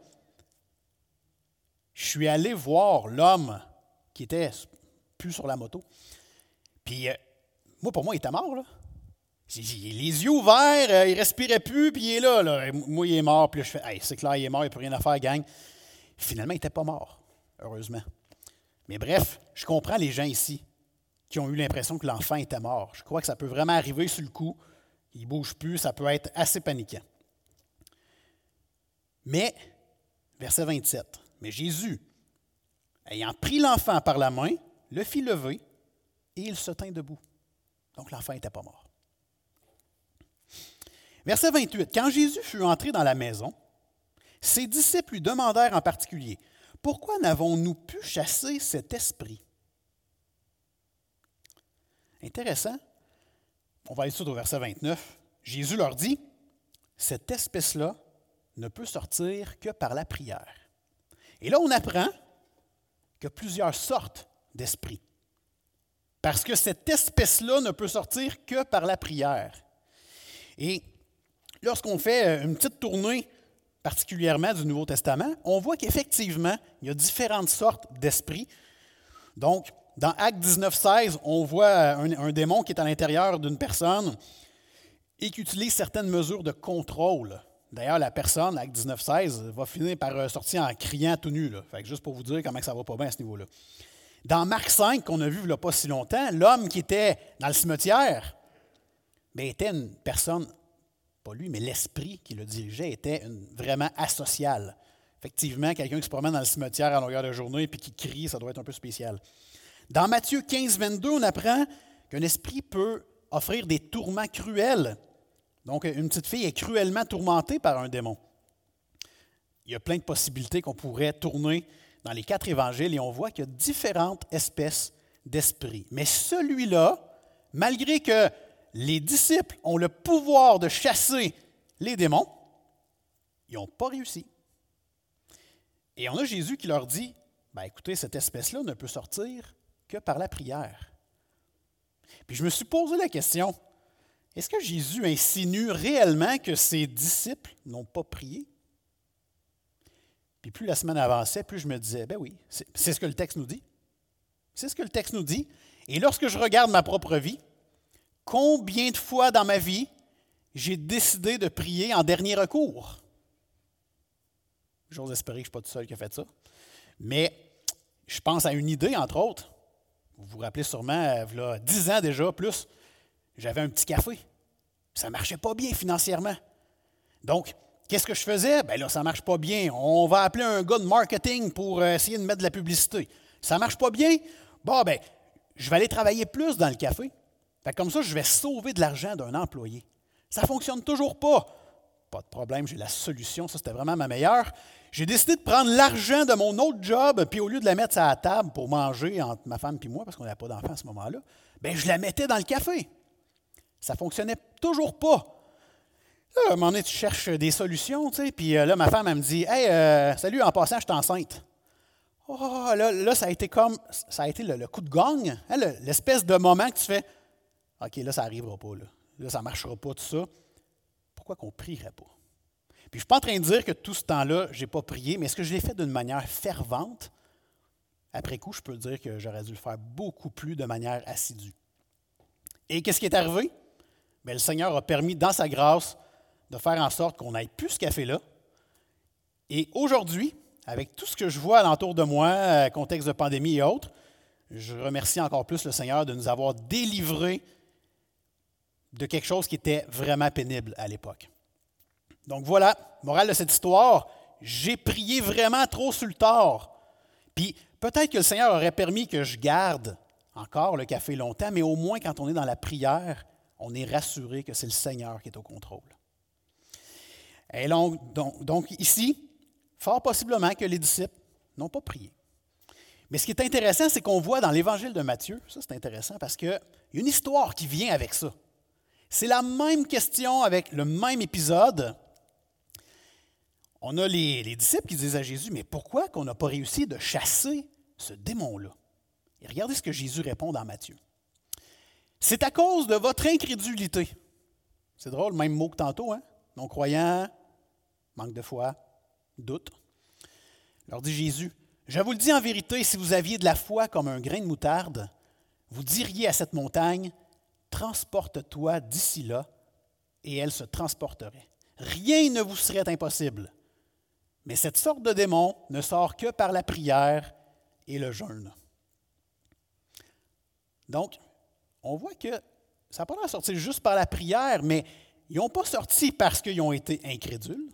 Je suis allé voir l'homme qui était plus sur la moto. Puis, euh, moi, pour moi, il était mort, là. Les yeux ouverts, euh, il respirait plus, puis il est là, là. Moi, il est mort. Puis je fais, hey, c'est clair, il est mort, il n'y a plus rien à faire, gang. Finalement, il n'était pas mort, heureusement. Mais bref, je comprends les gens ici qui ont eu l'impression que l'enfant était mort. Je crois que ça peut vraiment arriver sur le coup. Il ne bouge plus, ça peut être assez paniquant. Mais, verset 27, mais Jésus, ayant pris l'enfant par la main, le fit lever et il se tint debout. Donc l'enfant n'était pas mort. Verset 28, quand Jésus fut entré dans la maison, Ses disciples lui demandèrent en particulier, Pourquoi n'avons-nous pu chasser cet esprit? Intéressant. On va aller tout au verset 29. Jésus leur dit, Cette espèce-là ne peut sortir que par la prière. Et là, on apprend a plusieurs sortes d'esprits. Parce que cette espèce-là ne peut sortir que par la prière. Et lorsqu'on fait une petite tournée particulièrement du Nouveau Testament, on voit qu'effectivement, il y a différentes sortes d'esprits. Donc, dans Acte 19, 16, on voit un, démon qui est à l'intérieur d'une personne et qui utilise certaines mesures de contrôle. D'ailleurs, la personne, Acte 19, 16, va finir par euh, sortir en criant tout nu. Fait juste pour vous dire comment ça va pas bien à ce niveau-là. Dans Marc 5, qu'on a vu il n'y a pas si longtemps, l'homme qui était dans le cimetière était une personne, pas lui, mais l'esprit qui le dirigeait était vraiment asocial. Effectivement, quelqu'un qui se promène dans le cimetière à longueur de journée et qui crie, ça doit être un peu spécial. Dans Matthieu 15, 22, on apprend qu'un esprit peut offrir des tourments cruels. Donc, une petite fille est cruellement tourmentée par un démon. Il y a plein de possibilités qu'on pourrait tourner dans les quatre évangiles et on voit qu'il y a différentes espèces d'esprits. Mais celui-là, malgré que les disciples ont le pouvoir de chasser les démons, ils n'ont pas réussi. Et on a Jésus qui leur dit, ben écoutez, cette espèce-là ne peut sortir que par la prière. Puis je me suis posé la question, est-ce que Jésus insinue réellement que ses disciples n'ont pas prié? Puis plus la semaine avançait, plus je me disais, ben oui, c'est ce que le texte nous dit. C'est ce que le texte nous dit. Et lorsque je regarde ma propre vie, combien de fois dans ma vie j'ai décidé de prier en dernier recours? J'ose espérer que je ne suis pas tout seul qui a fait ça. Mais je pense à une idée, entre autres. Vous vous rappelez sûrement, il y a 10 ans déjà, plus, j'avais un petit café. Ça ne marchait pas bien financièrement. Donc, Qu'est-ce que je faisais? Bien là, ça ne marche pas bien. On va appeler un gars de marketing pour euh, essayer de mettre de la publicité. Ça ne marche pas bien? Bon, ben, je vais aller travailler plus dans le café. comme ça, je vais sauver de l'argent d'un employé. Ça ne fonctionne toujours pas. Pas de problème, j'ai la solution. Ça, c'était vraiment ma meilleure. J'ai décidé de prendre l'argent de mon autre job, puis au lieu de la mettre à la table pour manger entre ma femme et moi, parce qu'on n'avait pas d'enfant à ce moment-là, bien, je la mettais dans le café. Ça ne fonctionnait toujours pas. Là, à un moment donné, tu cherches des solutions, tu sais, puis euh, là, ma femme, elle me dit Hey, euh, salut, en passant, je suis enceinte. Oh, là, là, ça a été comme, ça a été le, coup de gang, hein, l'espèce de moment que tu fais OK, là, ça n'arrivera pas, là. là ça ne marchera pas, tout ça. Pourquoi qu'on ne prierait pas? Puis je ne suis pas en train de dire que tout ce temps-là, je n'ai pas prié, mais est-ce que je l'ai fait d'une manière fervente? Après coup, je peux dire que j'aurais dû le faire beaucoup plus de manière assidue. Et qu'est-ce qui est arrivé? Le Seigneur a permis, dans sa grâce, de faire en sorte qu'on n'aille plus ce café-là. Et aujourd'hui, avec tout ce que je vois alentour de moi, euh, contexte de pandémie et autres, je remercie encore plus le Seigneur de nous avoir délivrés de quelque chose qui était vraiment pénible à l'époque. Donc voilà, morale de cette histoire, j'ai prié vraiment trop sur le tard. Puis peut-être que le Seigneur aurait permis que je garde encore le café longtemps, mais au moins quand on est dans la prière, on est rassuré que c'est le Seigneur qui est au contrôle. Et donc, ici, fort possiblement que les disciples n'ont pas prié. Mais ce qui est intéressant, c'est qu'on voit dans l'évangile de Matthieu, ça c'est intéressant parce qu'il y a une histoire qui vient avec ça. C'est la même question avec le même épisode. On a les, les disciples qui disent à Jésus, mais pourquoi qu'on n'a pas réussi de chasser ce démon-là? Et regardez ce que Jésus répond dans Matthieu. C'est à cause de votre incrédulité. C'est drôle, même mot que tantôt, hein? Non-croyant, manque de foi, doute. Leur dit Jésus, je vous le dis en vérité, si vous aviez de la foi comme un grain de moutarde, vous diriez à cette montagne, transporte-toi d'ici là, et elle se transporterait. Rien ne vous serait impossible. Mais cette sorte de démon ne sort que par la prière et le jeûne. Donc, on voit que ça n'a pas sortir juste par la prière, mais ils n'ont pas sorti parce qu'ils ont été incrédules.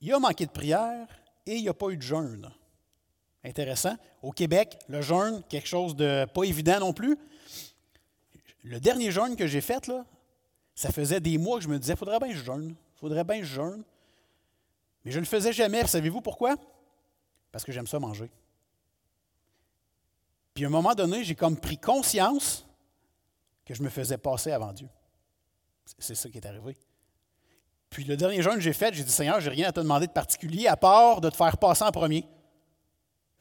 Il a manqué de prière et il n'y a pas eu de jeûne. Intéressant. Au Québec, le jeûne, quelque chose de pas évident non plus. Le dernier jeûne que j'ai fait, là, ça faisait des mois que je me disais, faudrait bien que je faudrait bien que je jeûne. Mais je ne le faisais jamais. Savez-vous pourquoi? Parce que j'aime ça manger. Puis à un moment donné, j'ai comme pris conscience que je me faisais passer avant Dieu. C'est ça qui est arrivé. Puis le dernier jeûne que j'ai fait, j'ai dit Seigneur, j'ai rien à te demander de particulier à part de te faire passer en premier.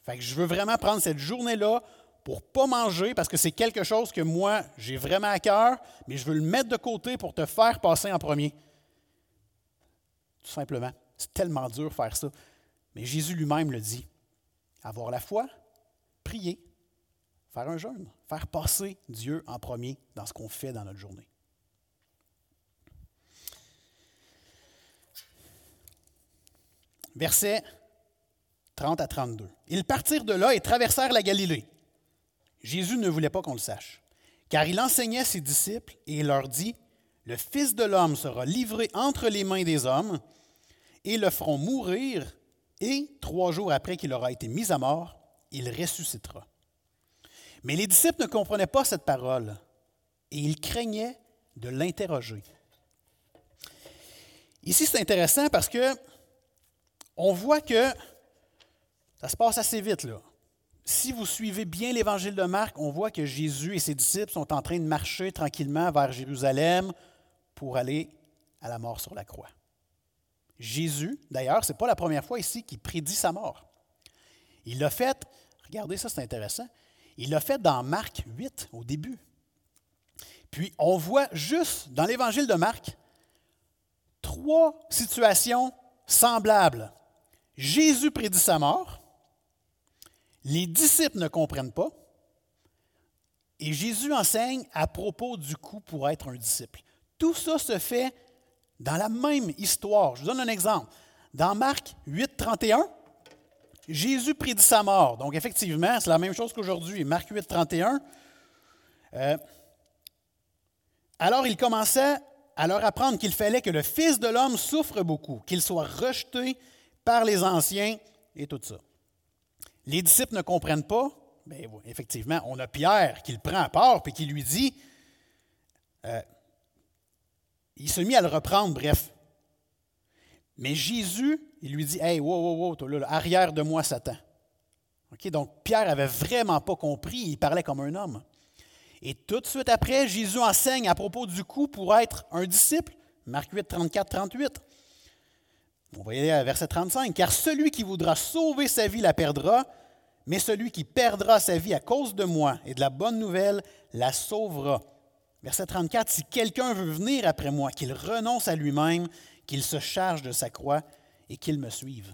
Fait que je veux vraiment prendre cette journée-là pour pas manger parce que c'est quelque chose que moi, j'ai vraiment à cœur, mais je veux le mettre de côté pour te faire passer en premier. Tout simplement. C'est tellement dur faire ça. Mais Jésus lui-même le dit. Avoir la foi, prier, faire un jeûne, faire passer Dieu en premier dans ce qu'on fait dans notre journée. Versets 30 à 32. Ils partirent de là et traversèrent la Galilée. Jésus ne voulait pas qu'on le sache, car il enseignait ses disciples et il leur dit, Le Fils de l'homme sera livré entre les mains des hommes, et le feront mourir, et trois jours après qu'il aura été mis à mort, il ressuscitera. Mais les disciples ne comprenaient pas cette parole, et ils craignaient de l'interroger. Ici, c'est intéressant parce que on voit que ça se passe assez vite, là. Si vous suivez bien l'évangile de Marc, on voit que Jésus et ses disciples sont en train de marcher tranquillement vers Jérusalem pour aller à la mort sur la croix. Jésus, d'ailleurs, ce n'est pas la première fois ici qu'il prédit sa mort. Il l'a fait, regardez ça, c'est intéressant, il l'a fait dans Marc 8 au début. Puis on voit juste dans l'évangile de Marc trois situations semblables. Jésus prédit sa mort, les disciples ne comprennent pas, et Jésus enseigne à propos du coup pour être un disciple. Tout ça se fait dans la même histoire. Je vous donne un exemple. Dans Marc 8, 31, Jésus prédit sa mort. Donc, effectivement, c'est la même chose qu'aujourd'hui. Marc 8, 31. Euh, alors, il commençait à leur apprendre qu'il fallait que le Fils de l'homme souffre beaucoup, qu'il soit rejeté par les anciens et tout ça. Les disciples ne comprennent pas. Mais effectivement, on a Pierre qui le prend à part et qui lui dit euh, il se mit à le reprendre, bref. Mais Jésus, il lui dit Hey, wow, wow, wow, toi, arrière de moi, Satan. donc, Pierre n'avait vraiment pas compris, il parlait comme un homme. Et tout de suite après, Jésus enseigne à propos du coup pour être un disciple. Marc 8, 34, 38. On va y aller à verset 35. Car celui qui voudra sauver sa vie la perdra, mais celui qui perdra sa vie à cause de moi et de la bonne nouvelle la sauvera. Verset 34. Si quelqu'un veut venir après moi, qu'il renonce à lui-même, qu'il se charge de sa croix et qu'il me suive.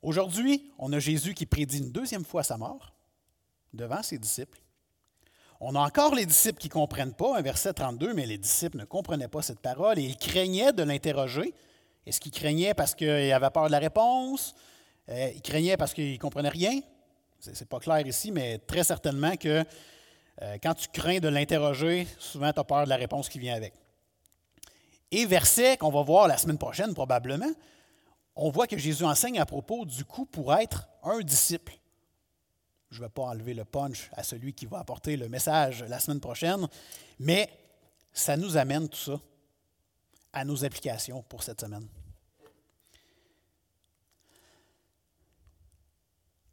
Aujourd'hui, on a Jésus qui prédit une deuxième fois sa mort devant ses disciples. On a encore les disciples qui ne comprennent pas, verset 32, mais les disciples ne comprenaient pas cette parole et ils craignaient de l'interroger. Est-ce qu'ils craignaient parce qu'ils avaient peur de la réponse? Euh, ils craignaient parce qu'ils ne comprenaient rien? Ce n'est pas clair ici, mais très certainement que euh, quand tu crains de l'interroger, souvent tu as peur de la réponse qui vient avec. Et verset qu'on va voir la semaine prochaine probablement, on voit que Jésus enseigne à propos du coup pour être un disciple. Je ne vais pas enlever le punch à celui qui va apporter le message la semaine prochaine, mais ça nous amène tout ça à nos applications pour cette semaine.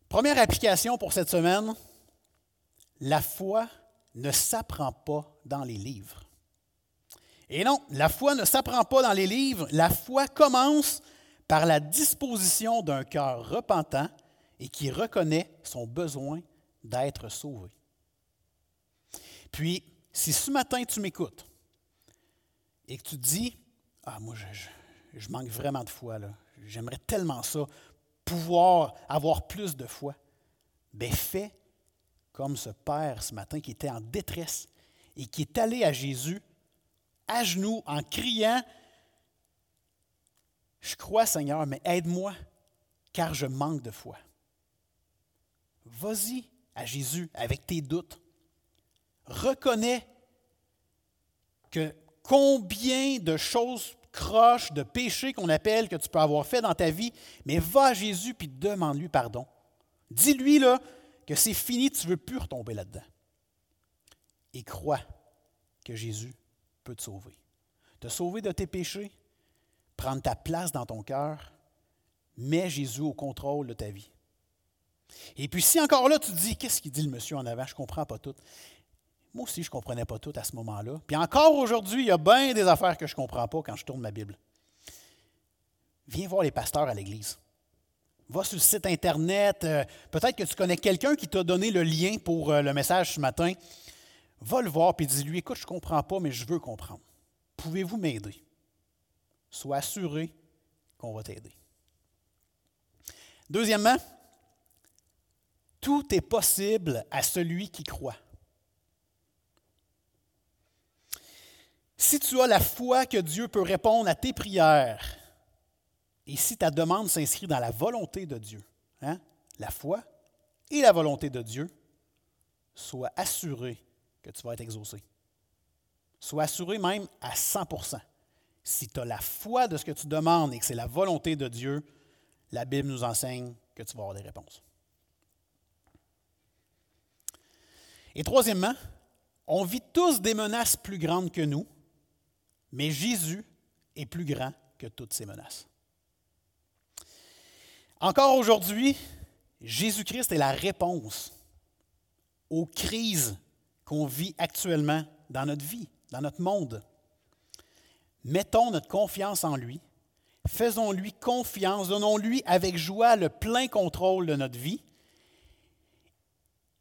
Première application pour cette semaine, la foi ne s'apprend pas dans les livres. Et non, la foi ne s'apprend pas dans les livres, la foi commence par la disposition d'un cœur repentant et qui reconnaît son besoin d'être sauvé. Puis, si ce matin tu m'écoutes et que tu te dis, ah, moi, je, manque vraiment de foi. J'aimerais tellement ça, pouvoir avoir plus de foi. Bien, fais comme ce père ce matin qui était en détresse et qui est allé à Jésus à genoux en criant Je crois, Seigneur, mais aide-moi, car je manque de foi. Vas-y à Jésus avec tes doutes. Reconnais que combien de choses croches, de péchés qu'on appelle que tu peux avoir fait dans ta vie, mais va à Jésus puis demande-lui pardon. Dis-lui là que c'est fini, tu ne veux plus retomber là-dedans. Et crois que Jésus peut te sauver. Te sauver de tes péchés, prendre ta place dans ton cœur Mets Jésus au contrôle de ta vie. Et puis si encore là, tu te dis, qu'est-ce qu'il dit le monsieur en avant, je ne comprends pas tout. Moi aussi, je ne comprenais pas tout à ce moment-là. Puis encore aujourd'hui, il y a bien des affaires que je ne comprends pas quand je tourne ma Bible. Viens voir les pasteurs à l'Église. Va sur le site Internet. Euh, peut-être que tu connais quelqu'un qui t'a donné le lien pour euh, le message ce matin. Va le voir et dis-lui Écoute, je ne comprends pas, mais je veux comprendre. Pouvez-vous m'aider? Sois assuré qu'on va t'aider. Deuxièmement, tout est possible à celui qui croit. Si tu as la foi que Dieu peut répondre à tes prières, et si ta demande s'inscrit dans la volonté de Dieu, hein, la foi et la volonté de Dieu, sois assuré que tu vas être exaucé. Sois assuré même à 100% Si tu as la foi de ce que tu demandes et que c'est la volonté de Dieu, la Bible nous enseigne que tu vas avoir des réponses. Et troisièmement, on vit tous des menaces plus grandes que nous, mais Jésus est plus grand que toutes ces menaces. Encore aujourd'hui, Jésus-Christ est la réponse aux crises qu'on vit actuellement dans notre vie, dans notre monde. Mettons notre confiance en lui, faisons-lui confiance, donnons-lui avec joie le plein contrôle de notre vie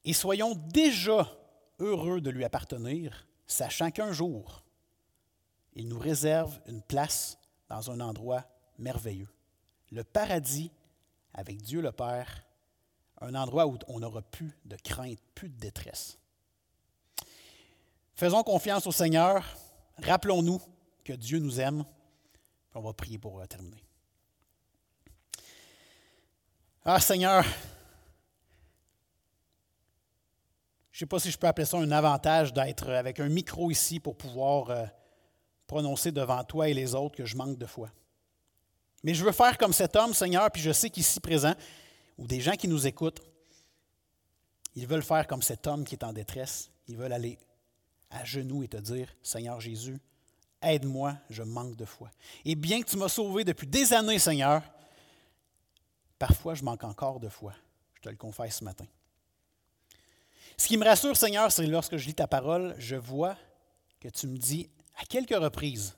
et soyons déjà heureux de lui appartenir, sachant qu'un jour, il nous réserve une place dans un endroit merveilleux. Le paradis avec Dieu le Père, un endroit où on n'aura plus de crainte, plus de détresse. Faisons confiance au Seigneur, rappelons-nous que Dieu nous aime, on va prier pour euh, terminer. Ah Seigneur, je ne sais pas si je peux appeler ça un avantage d'être avec un micro ici pour pouvoir euh, prononcer devant toi et les autres que je manque de foi. Mais je veux faire comme cet homme, Seigneur, puis je sais qu'ici présent, ou des gens qui nous écoutent, ils veulent faire comme cet homme qui est en détresse. Ils veulent aller à genoux et te dire, Seigneur Jésus, aide-moi, je manque de foi. Et bien que tu m'as sauvé depuis des années, Seigneur, parfois je manque encore de foi. Je te le confesse ce matin. Ce qui me rassure, Seigneur, c'est lorsque je lis ta parole, je vois que tu me dis à quelques reprises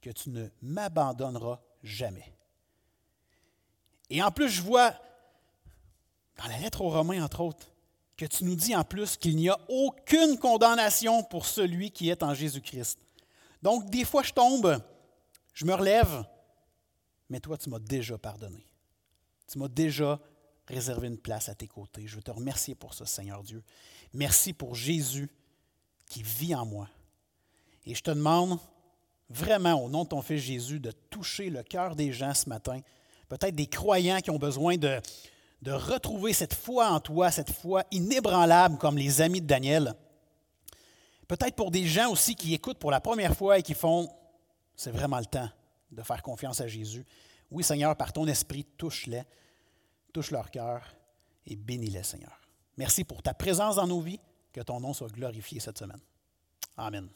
que tu ne m'abandonneras jamais. Et en plus, je vois, dans la lettre aux Romains, entre autres, que tu nous dis en plus qu'il n'y a aucune condamnation pour celui qui est en Jésus-Christ. Donc, des fois, je tombe, je me relève, mais toi, tu m'as déjà pardonné. Tu m'as déjà réservé une place à tes côtés. Je veux te remercier pour ça, Seigneur Dieu. Merci pour Jésus qui vit en moi. Et je te demande, vraiment, au nom de ton Fils Jésus, de toucher le cœur des gens ce matin, peut-être des croyants qui ont besoin de, retrouver cette foi en toi, cette foi inébranlable comme les amis de Daniel. Peut-être pour des gens aussi qui écoutent pour la première fois et qui font, c'est vraiment le temps de faire confiance à Jésus. Oui, Seigneur, par ton esprit, touche-les, touche leur cœur et bénis-les, Seigneur. Merci pour ta présence dans nos vies, que ton nom soit glorifié cette semaine. Amen.